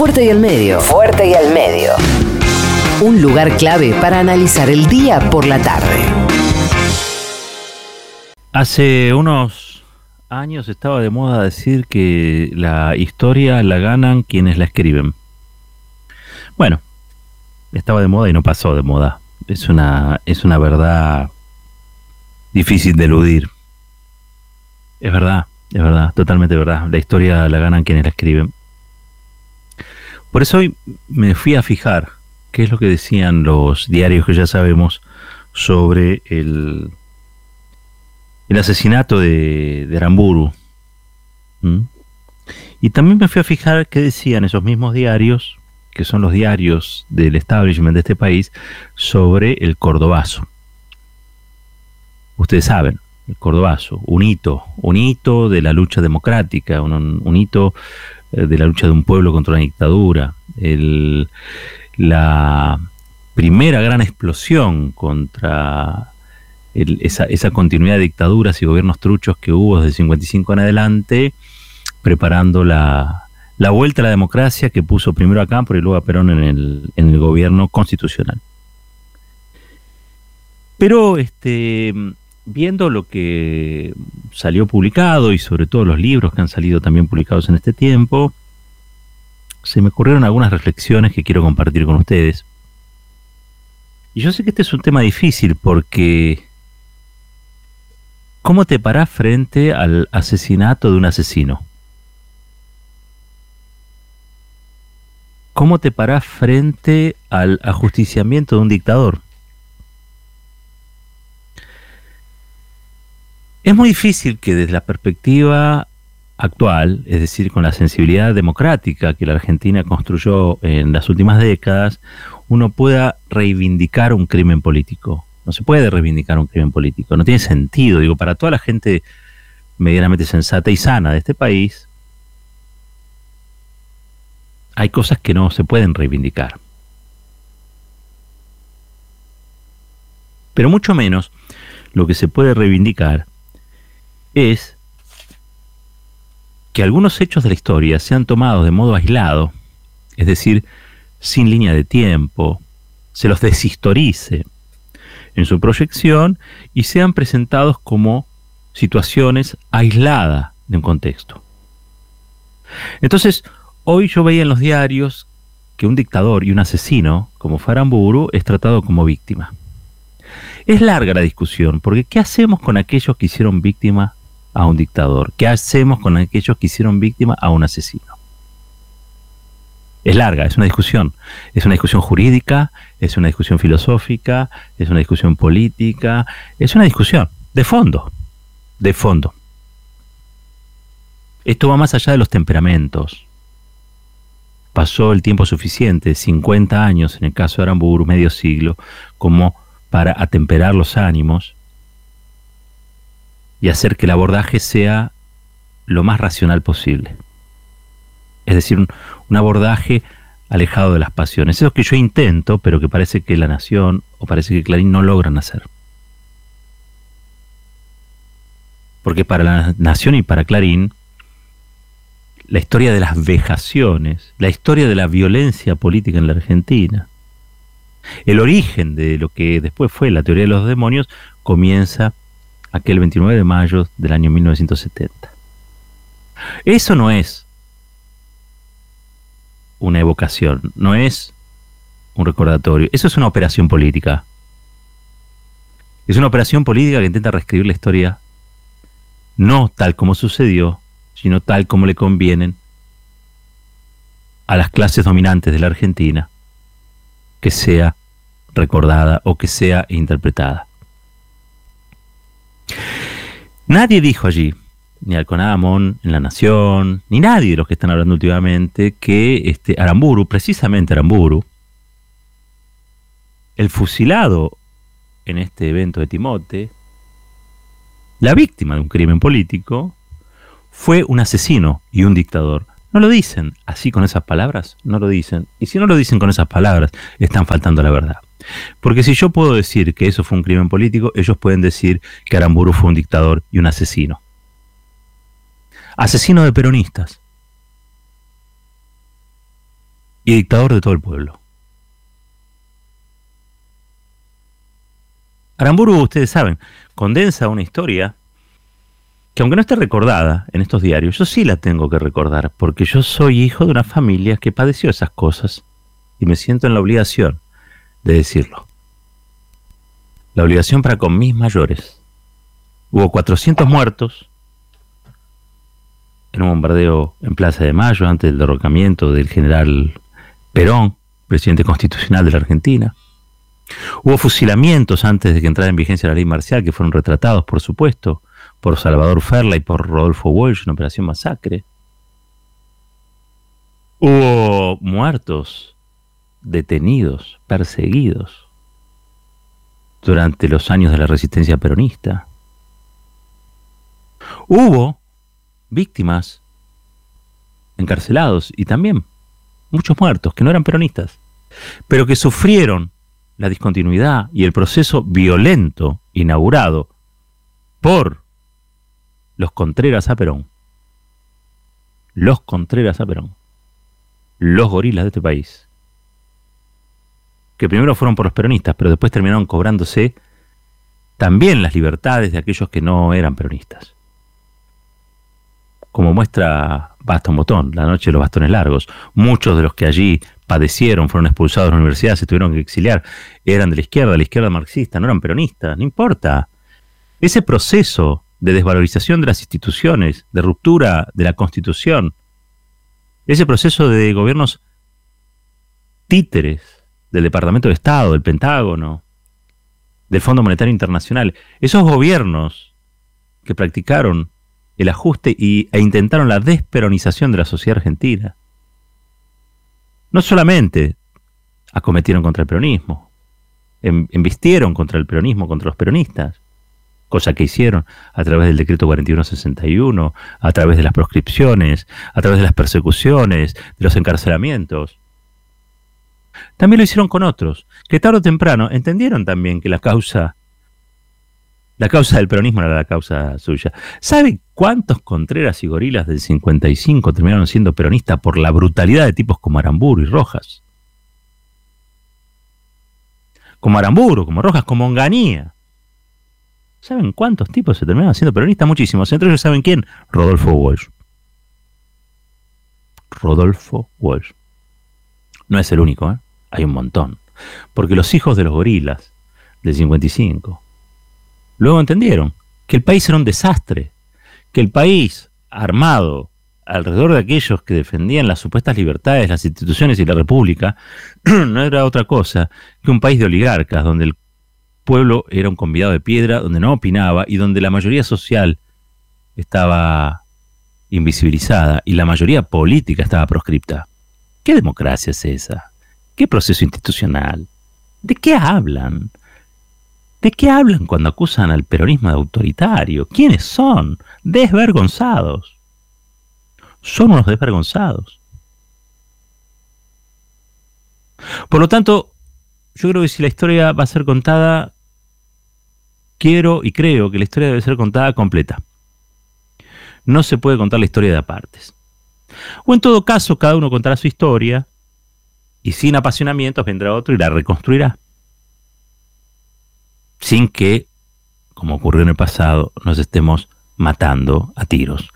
Fuerte y al medio. Fuerte y al medio. Un lugar clave para analizar el día por la tarde. Hace unos años estaba de moda decir que la historia la ganan quienes la escriben. Bueno, estaba de moda y no pasó de moda. Es una, es una verdad difícil de eludir. Es verdad, es verdad, totalmente verdad. La historia la ganan quienes la escriben. Por eso hoy me fui a fijar qué es lo que decían los diarios que ya sabemos sobre el, el asesinato de, de Aramburu. Y también me fui a fijar qué decían esos mismos diarios, que son los diarios del establishment de este país, sobre el cordobazo. Ustedes saben, el cordobazo, un hito, un hito de la lucha democrática, un, hito de la lucha de un pueblo contra una dictadura, la primera gran explosión contra esa, continuidad de dictaduras y gobiernos truchos que hubo desde el 55 en adelante, preparando la, vuelta a la democracia que puso primero a Campo y luego a Perón en el, en el gobierno constitucional. Pero este, viendo lo que salió publicado y sobre todo los libros que han salido también publicados en este tiempo, se me ocurrieron algunas reflexiones que quiero compartir con ustedes. Y yo sé que este es un tema difícil porque ¿cómo te parás frente al asesinato de un asesino? ¿Cómo te parás frente al ajusticiamiento de un dictador? Es muy difícil que desde la perspectiva actual, es decir, con la sensibilidad democrática que la Argentina construyó en las últimas décadas, uno pueda reivindicar un crimen político. No se puede reivindicar un crimen político, no tiene sentido. Digo, para toda la gente medianamente sensata y sana de este país, hay cosas que no se pueden reivindicar. Pero mucho menos lo que se puede reivindicar es que algunos hechos de la historia sean tomados de modo aislado, es decir, sin línea de tiempo, se los deshistorice en su proyección y sean presentados como situaciones aisladas de un contexto. Entonces, hoy yo veía en los diarios que un dictador y un asesino, como Faramburu, es tratado como víctima. Es larga la discusión, porque ¿qué hacemos con aquellos que hicieron víctima a un dictador? ¿Qué hacemos con aquellos que hicieron víctima a un asesino? Es larga, es una discusión. Es una discusión jurídica, es una discusión filosófica, es una discusión política, es una discusión de fondo, de fondo. Esto va más allá de los temperamentos. Pasó el tiempo suficiente, 50 años en el caso de Aramburu, medio siglo, como para atemperar los ánimos y hacer que el abordaje sea lo más racional posible. Es decir, un, abordaje alejado de las pasiones. Eso es que yo intento, pero que parece que la Nación o parece que Clarín no logran hacer. Porque para la Nación y para Clarín, la historia de las vejaciones, la historia de la violencia política en la Argentina, el origen de lo que después fue la teoría de los demonios, comienza aquel 29 de mayo del año 1970. Eso no es una evocación, no es un recordatorio, eso es una operación política. Es una operación política que intenta reescribir la historia no tal como sucedió, sino tal como le convienen a las clases dominantes de la Argentina que sea recordada o que sea interpretada. Nadie dijo allí, ni Alconamon en La Nación, ni nadie de los que están hablando últimamente, que este Aramburu, precisamente Aramburu, el fusilado en este evento de Timote, la víctima de un crimen político, fue un asesino y un dictador. No lo dicen así con esas palabras, no lo dicen. Y si no lo dicen con esas palabras, están faltando la verdad. Porque si yo puedo decir que eso fue un crimen político, ellos pueden decir que Aramburu fue un dictador y un asesino. Asesino de peronistas. y dictador de todo el pueblo. Aramburu, ustedes saben, condensa una historia que aunque no esté recordada en estos diarios, yo sí la tengo que recordar, porque yo soy hijo de una familia que padeció esas cosas y me siento en la obligación de decirlo. La obligación para con mis mayores. Hubo 400 muertos en un bombardeo en Plaza de Mayo antes del derrocamiento del general Perón, presidente constitucional de la Argentina. Hubo fusilamientos antes de que entrara en vigencia la ley marcial, que fueron retratados, por supuesto, por Salvador Ferla y por Rodolfo Walsh en Operación Masacre. Hubo muertos, detenidos, perseguidos durante los años de la resistencia peronista. Hubo víctimas encarcelados y también muchos muertos que no eran peronistas, pero que sufrieron la discontinuidad y el proceso violento inaugurado por los Contreras a Perón. Los Contreras a Perón. Los gorilas de este país. Que primero fueron por los peronistas, pero después terminaron cobrándose también las libertades de aquellos que no eran peronistas como muestra Basta un Botón, la noche de los bastones largos. Muchos de los que allí padecieron, fueron expulsados de la universidad, se tuvieron que exiliar, eran de la izquierda, de la izquierda marxista, no eran peronistas, no importa. Ese proceso de desvalorización de las instituciones, de ruptura de la constitución, ese proceso de gobiernos títeres del Departamento de Estado, del Pentágono, del Fondo Monetario Internacional, esos gobiernos que practicaron el ajuste y, e intentaron la desperonización de la sociedad argentina. No solamente acometieron contra el peronismo, em, embistieron contra el peronismo, contra los peronistas, cosa que hicieron a través del decreto 4161, a través de las proscripciones, a través de las persecuciones, de los encarcelamientos. También lo hicieron con otros, que tarde o temprano entendieron también que la causa la causa del peronismo era la causa suya. ¿Sabe cuántos Contreras y Gorilas del 55 terminaron siendo peronistas por la brutalidad de tipos como Aramburu y Rojas? Como Aramburu, como Rojas, como Onganía. ¿Saben cuántos tipos se terminaron siendo peronistas? Muchísimos. Entre ellos, ¿saben quién? Rodolfo Walsh. Rodolfo Walsh. No es el único, ¿eh? hay un montón. Porque los hijos de los gorilas del 55, Luego entendieron que el país era un desastre, que el país armado alrededor de aquellos que defendían las supuestas libertades, las instituciones y la república, no era otra cosa que un país de oligarcas, donde el pueblo era un convidado de piedra, donde no opinaba y donde la mayoría social estaba invisibilizada y la mayoría política estaba proscripta. ¿Qué democracia es esa? ¿Qué proceso institucional? ¿De qué hablan? ¿De qué hablan cuando acusan al peronismo de autoritario? ¿Quiénes son? Desvergonzados. Son unos desvergonzados. Por lo tanto, yo creo que si la historia va a ser contada, quiero y creo que la historia debe ser contada completa. No se puede contar la historia de apartes. O en todo caso, cada uno contará su historia y sin apasionamientos vendrá otro y la reconstruirá sin que, como ocurrió en el pasado, nos estemos matando a tiros.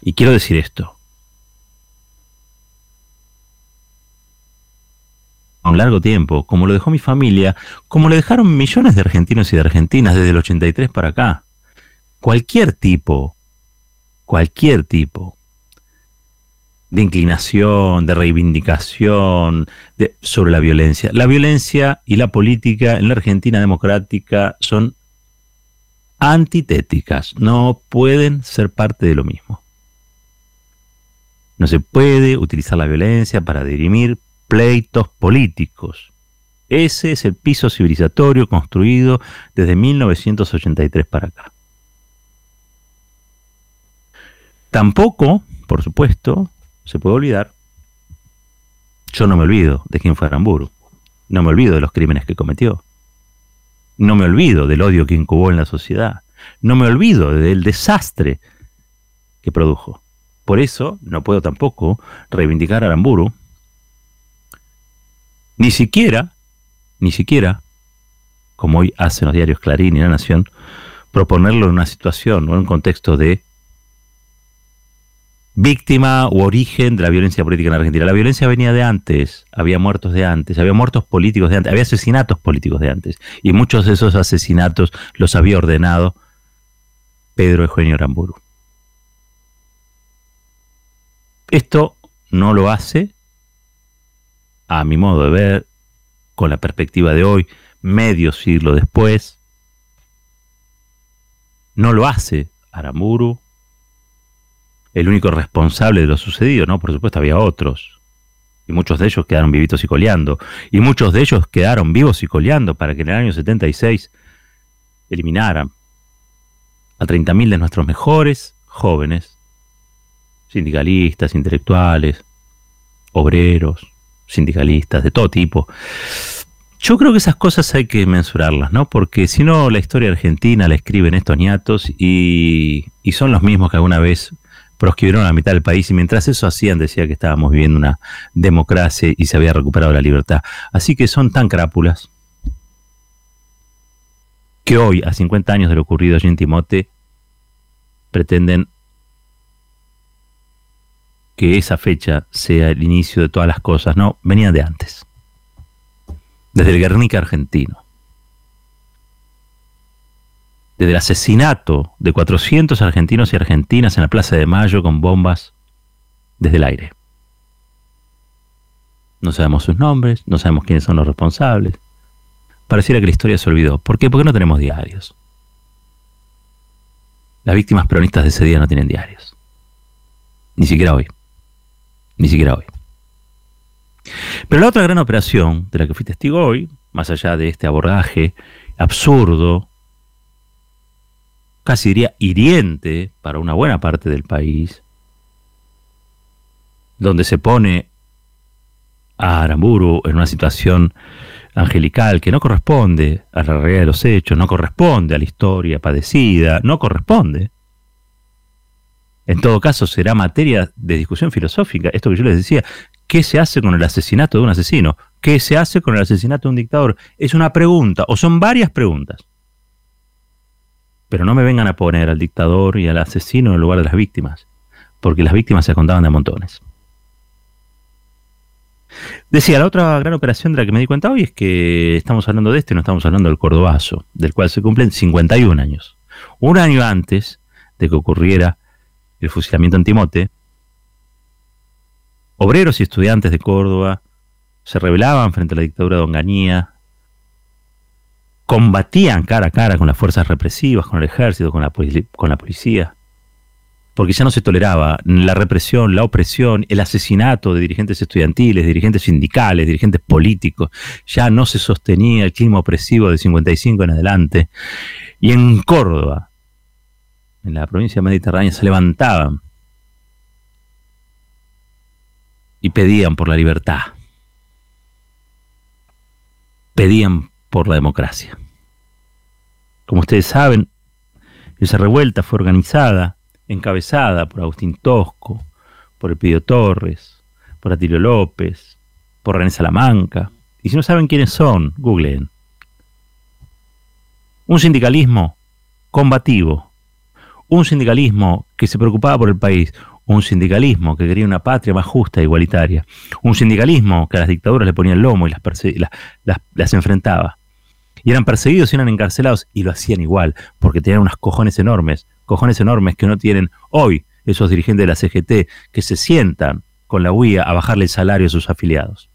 Y quiero decir esto. Un largo tiempo, como lo dejó mi familia, como lo dejaron millones de argentinos y de argentinas desde el 83 para acá. Cualquier tipo, cualquier tipo de inclinación, de reivindicación sobre la violencia. La violencia y la política en la Argentina democrática son antitéticas, no pueden ser parte de lo mismo. No se puede utilizar la violencia para dirimir pleitos políticos. Ese es el piso civilizatorio construido desde 1983 para acá. Tampoco, por supuesto, se puede olvidar. Yo no me olvido de quién fue Aramburu. No me olvido de los crímenes que cometió. No me olvido del odio que incubó en la sociedad. No me olvido del desastre que produjo. Por eso no puedo tampoco reivindicar a Aramburu Ni siquiera, ni siquiera, como hoy hacen los diarios Clarín y La Nación, proponerlo en una situación o en un contexto de víctima u origen de la violencia política en Argentina. La violencia venía de antes, había muertos de antes, había muertos políticos de antes, había asesinatos políticos de antes, y muchos de esos asesinatos los había ordenado Pedro Eugenio Aramburu. Esto no lo hace, a mi modo de ver, con la perspectiva de hoy, medio siglo después, no lo hace Aramburu, el único responsable de lo sucedido, ¿no? Por supuesto había otros. Y muchos de ellos quedaron vivitos y coleando. Y muchos de ellos quedaron vivos y coleando para que en el año 76 eliminaran a 30.000 de nuestros mejores jóvenes, sindicalistas, intelectuales, obreros, sindicalistas, de todo tipo. Yo creo que esas cosas hay que mensurarlas, ¿no? Porque si no, la historia argentina la escriben estos ñatos y, y son los mismos que alguna vez proscribieron a la mitad del país y mientras eso hacían decía que estábamos viviendo una democracia y se había recuperado la libertad. Así que son tan crápulas que hoy, a 50 años de lo ocurrido allí en Timote, pretenden que esa fecha sea el inicio de todas las cosas. No, venían de antes. Desde el Guernica argentino desde el asesinato de 400 argentinos y argentinas en la Plaza de Mayo con bombas desde el aire. No sabemos sus nombres, no sabemos quiénes son los responsables. Pareciera que la historia se olvidó. ¿Por qué? Porque no tenemos diarios. Las víctimas peronistas de ese día no tienen diarios. Ni siquiera hoy. Ni siquiera hoy. Pero la otra gran operación de la que fui testigo hoy, más allá de este abordaje absurdo casi diría hiriente para una buena parte del país, donde se pone a Aramburu en una situación angelical que no corresponde a la realidad de los hechos, no corresponde a la historia padecida, no corresponde. En todo caso, será materia de discusión filosófica. Esto que yo les decía, ¿qué se hace con el asesinato de un asesino? ¿Qué se hace con el asesinato de un dictador? Es una pregunta, o son varias preguntas. Pero no me vengan a poner al dictador y al asesino en el lugar de las víctimas, porque las víctimas se contaban de montones. Decía, la otra gran operación de la que me di cuenta hoy es que estamos hablando de este, no estamos hablando del Cordobazo, del cual se cumplen 51 años. Un año antes de que ocurriera el fusilamiento en Timote, obreros y estudiantes de Córdoba se rebelaban frente a la dictadura de Onganía, combatían cara a cara con las fuerzas represivas, con el ejército, con la, policía, porque ya no se toleraba la represión, la opresión, el asesinato de dirigentes estudiantiles, dirigentes sindicales, dirigentes políticos, ya no se sostenía el clima opresivo de 55 en adelante. Y en Córdoba, en la provincia mediterránea, se levantaban y pedían por la libertad, pedían por la democracia. Como ustedes saben, esa revuelta fue organizada, encabezada por Agustín Tosco, por Elpidio Torres, por Atilio López, por René Salamanca. Y si no saben quiénes son, googleen. Un sindicalismo combativo, un sindicalismo que se preocupaba por el país, un sindicalismo que quería una patria más justa e igualitaria, un sindicalismo que a las dictaduras le ponía el lomo y las, las, las enfrentaba, y eran perseguidos y eran encarcelados y lo hacían igual, porque tenían unas cojones enormes, cojones enormes que no tienen hoy esos dirigentes de la CGT que se sientan con la UIA a bajarle el salario a sus afiliados.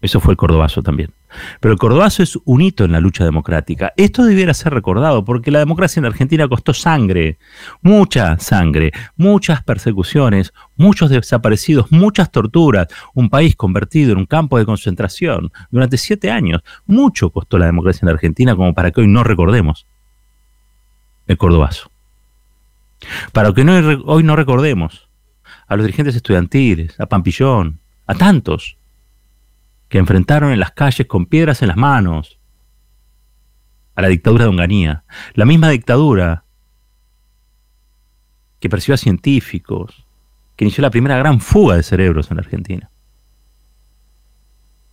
Eso fue el Cordobazo también. Pero el Cordobazo es un hito en la lucha democrática. Esto debiera ser recordado porque la democracia en Argentina costó sangre, mucha sangre, muchas persecuciones, muchos desaparecidos, muchas torturas, un país convertido en un campo de concentración durante siete años. Mucho costó la democracia en Argentina como para que hoy no recordemos el Cordobazo. Para que hoy no recordemos a los dirigentes estudiantiles, a Pampillón, a tantos que enfrentaron en las calles con piedras en las manos a la dictadura de Onganía, la misma dictadura que persiguió a científicos, que inició la primera gran fuga de cerebros en la Argentina.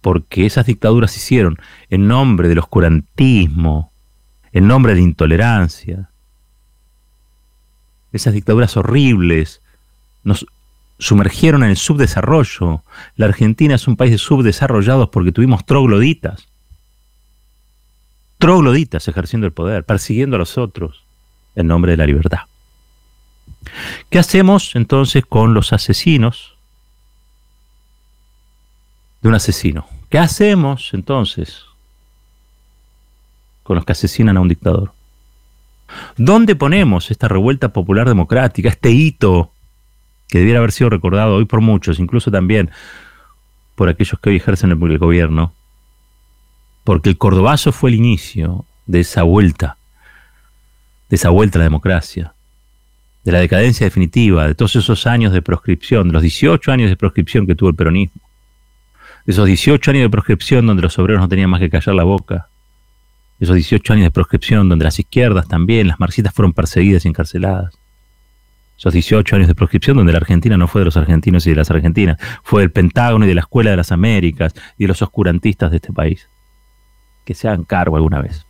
porque esas dictaduras se hicieron en nombre del oscurantismo, en nombre de la intolerancia. Esas dictaduras horribles nos sumergieron en el subdesarrollo. La Argentina es un país de subdesarrollados porque tuvimos trogloditas. Trogloditas ejerciendo el poder, persiguiendo a los otros en nombre de la libertad. ¿Qué hacemos entonces con los asesinos de un asesino? ¿Qué hacemos entonces con los que asesinan a un dictador? ¿Dónde ponemos esta revuelta popular democrática, este hito que debiera haber sido recordado hoy por muchos, incluso también por aquellos que hoy ejercen el, gobierno, porque el cordobazo fue el inicio de esa vuelta, de esa vuelta a la democracia, de la decadencia definitiva, de todos esos años de proscripción, de los 18 años de proscripción que tuvo el peronismo, de esos 18 años de proscripción donde los obreros no tenían más que callar la boca, de esos 18 años de proscripción donde las izquierdas también, las marxitas fueron perseguidas y encarceladas, esos 18 años de proscripción donde la Argentina no fue de los argentinos y de las argentinas, fue del Pentágono y de la Escuela de las Américas y de los oscurantistas de este país. Que se hagan cargo alguna vez.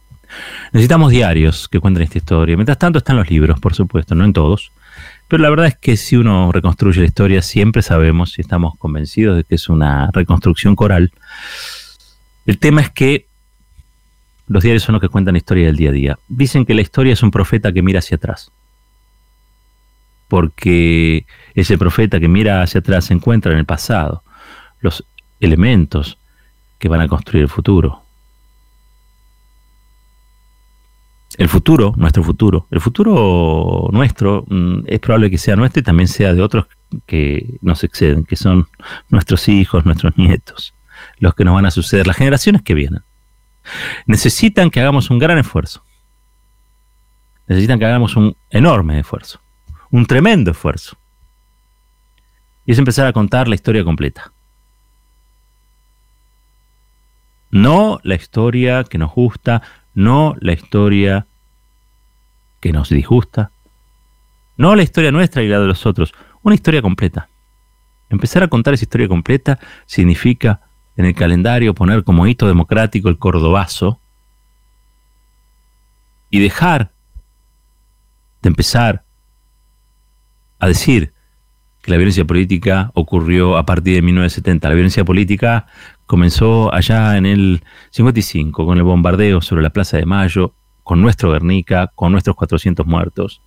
Necesitamos diarios que cuenten esta historia. Mientras tanto están los libros, por supuesto, no en todos. Pero la verdad es que si uno reconstruye la historia, siempre sabemos y estamos convencidos de que es una reconstrucción coral. El tema es que los diarios son los que cuentan la historia del día a día. Dicen que la historia es un profeta que mira hacia atrás porque ese profeta que mira hacia atrás se encuentra en el pasado, los elementos que van a construir el futuro. El futuro, nuestro futuro, el futuro nuestro mm, es probable que sea nuestro y también sea de otros que nos exceden, que son nuestros hijos, nuestros nietos, los que nos van a suceder, las generaciones que vienen. Necesitan que hagamos un gran esfuerzo. Necesitan que hagamos un enorme esfuerzo un tremendo esfuerzo. Y es empezar a contar la historia completa. No la historia que nos gusta, no la historia que nos disgusta, no la historia nuestra y la de los otros, una historia completa. Empezar a contar esa historia completa significa en el calendario poner como hito democrático el cordobazo y dejar de empezar a decir que la violencia política ocurrió a partir de 1970. La violencia política comenzó allá en el 55 con el bombardeo sobre la Plaza de Mayo, con nuestro Guernica, con nuestros 400 muertos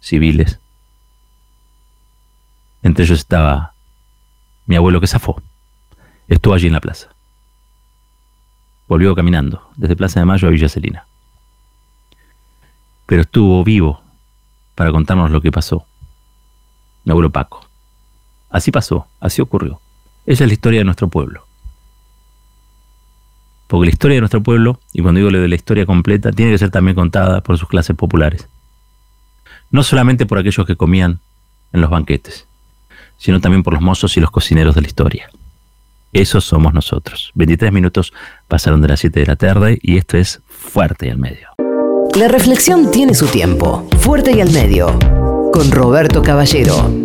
civiles. Entre ellos estaba mi abuelo que zafó. Estuvo allí en la plaza. Volvió caminando desde Plaza de Mayo a Villa Celina. Pero estuvo vivo para contarnos lo que pasó mi abuelo Paco. Así pasó, así ocurrió. Esa es la historia de nuestro pueblo. Porque la historia de nuestro pueblo, y cuando digo de la historia completa, tiene que ser también contada por sus clases populares. No solamente por aquellos que comían en los banquetes, sino también por los mozos y los cocineros de la historia. Esos somos nosotros. 23 minutos pasaron de las 7 de la tarde y esto es Fuerte y al Medio. La reflexión tiene su tiempo. Fuerte y al Medio con Roberto Caballero.